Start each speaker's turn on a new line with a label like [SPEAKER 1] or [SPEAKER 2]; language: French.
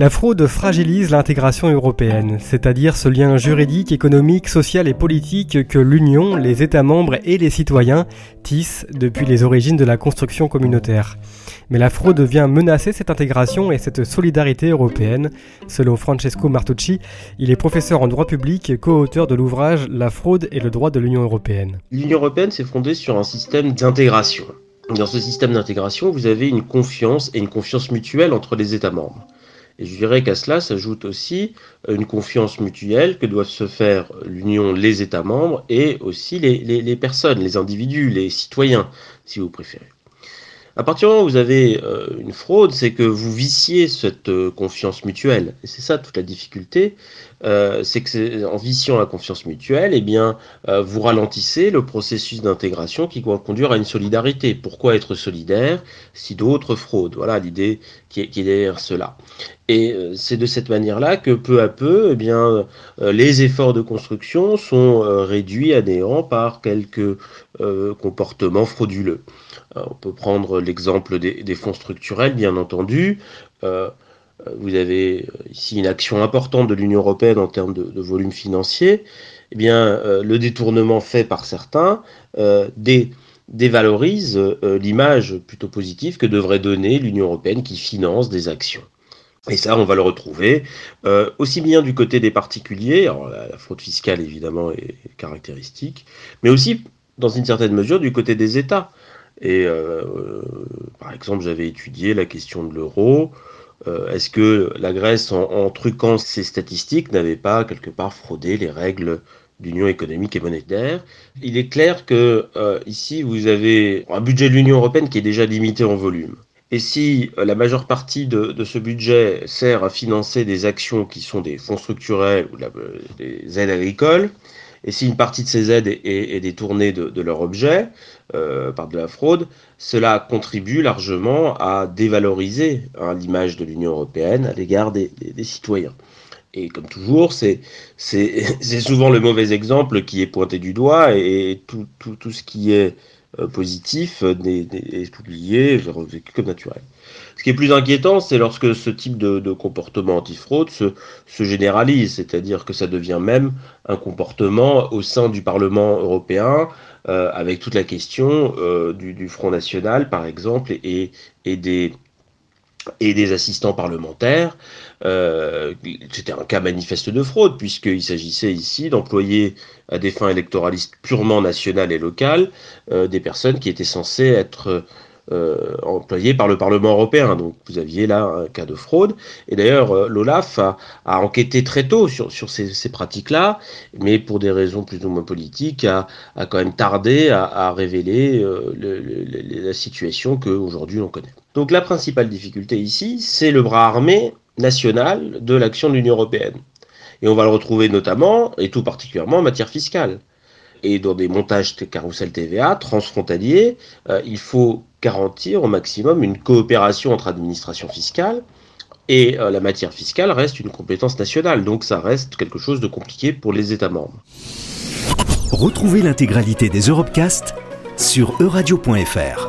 [SPEAKER 1] La fraude fragilise l'intégration européenne, c'est-à-dire ce lien juridique, économique, social et politique que l'Union, les États membres et les citoyens tissent depuis les origines de la construction communautaire. Mais la fraude vient menacer cette intégration et cette solidarité européenne. Selon Francesco Martucci, il est professeur en droit public, co-auteur de l'ouvrage La fraude et le droit de l'Union européenne.
[SPEAKER 2] L'Union européenne s'est fondée sur un système d'intégration. Dans ce système d'intégration, vous avez une confiance et une confiance mutuelle entre les États membres. Et je dirais qu'à cela s'ajoute aussi une confiance mutuelle que doivent se faire l'Union, les États membres et aussi les, personnes, les individus, les citoyens, si vous préférez. À partir du moment où vous avez euh, une fraude, c'est que vous viciez cette euh, confiance mutuelle. Et c'est ça toute la difficulté, euh, c'est que en viciant la confiance mutuelle, eh bien, vous ralentissez le processus d'intégration qui doit conduire à une solidarité. Pourquoi être solidaire si d'autres fraudent? Voilà l'idée qui est derrière cela. Et c'est de cette manière-là que peu à peu, eh bien, les efforts de construction sont réduits à néant par quelques comportements frauduleux. Euh, on peut prendre l'exemple des, fonds structurels, bien entendu. Euh, euh, vous avez ici une action importante de l'Union européenne en termes de, volume financier. Eh bien, le détournement fait par certains dévalorise l'image plutôt positive que devrait donner l'Union européenne qui finance des actions. Et ça, on va le retrouver aussi bien du côté des particuliers, alors la, fraude fiscale évidemment est caractéristique, mais aussi dans une certaine mesure du côté des États. Et euh, par exemple, j'avais étudié la question de l'euro. Euh, est-ce que la Grèce, en, truquant ses statistiques, n'avait pas quelque part fraudé les règles d'union économique et monétaire? Il est clair que euh, ici, vous avez un budget de l'Union européenne qui est déjà limité en volume. Et si la majeure partie de, ce budget sert à financer des actions qui sont des fonds structurels ou des aides agricoles, et si une partie de ces aides est, détournée de, leur objet euh, par de la fraude, cela contribue largement à dévaloriser hein, l'image de l'Union européenne à l'égard des, citoyens. Et comme toujours, c'est souvent le mauvais exemple qui est pointé du doigt et, tout, ce qui est euh, positif est oublié, vécu comme naturel. Ce qui est plus inquiétant, c'est lorsque ce type de, comportement antifraude se, se généralise, c'est-à-dire que ça devient même un comportement au sein du Parlement européen, euh, avec toute la question euh, du, Front National, par exemple, et, et, des, et des assistants parlementaires. Euh, c'était un cas manifeste de fraude, puisqu'il s'agissait ici d'employer à des fins électoralistes purement nationales et locales des personnes qui étaient censées être euh, employé par le Parlement européen. Donc vous aviez là un cas de fraude. Et d'ailleurs, euh, l'OLAF a, enquêté très tôt sur, sur ces, pratiques-là, mais pour des raisons plus ou moins politiques, a, a quand même tardé à, révéler euh, la situation qu'aujourd'hui on connaît. Donc la principale difficulté ici, c'est le bras armé national de l'action de l'Union européenne. Et on va le retrouver notamment, et tout particulièrement en matière fiscale et dans des montages carousel TVA transfrontaliers, euh, il faut garantir au maximum une coopération entre administrations fiscales. Et euh, la matière fiscale reste une compétence nationale, donc ça reste quelque chose de compliqué pour les États membres.
[SPEAKER 3] Retrouvez l'intégralité des Europecast sur euradio.fr.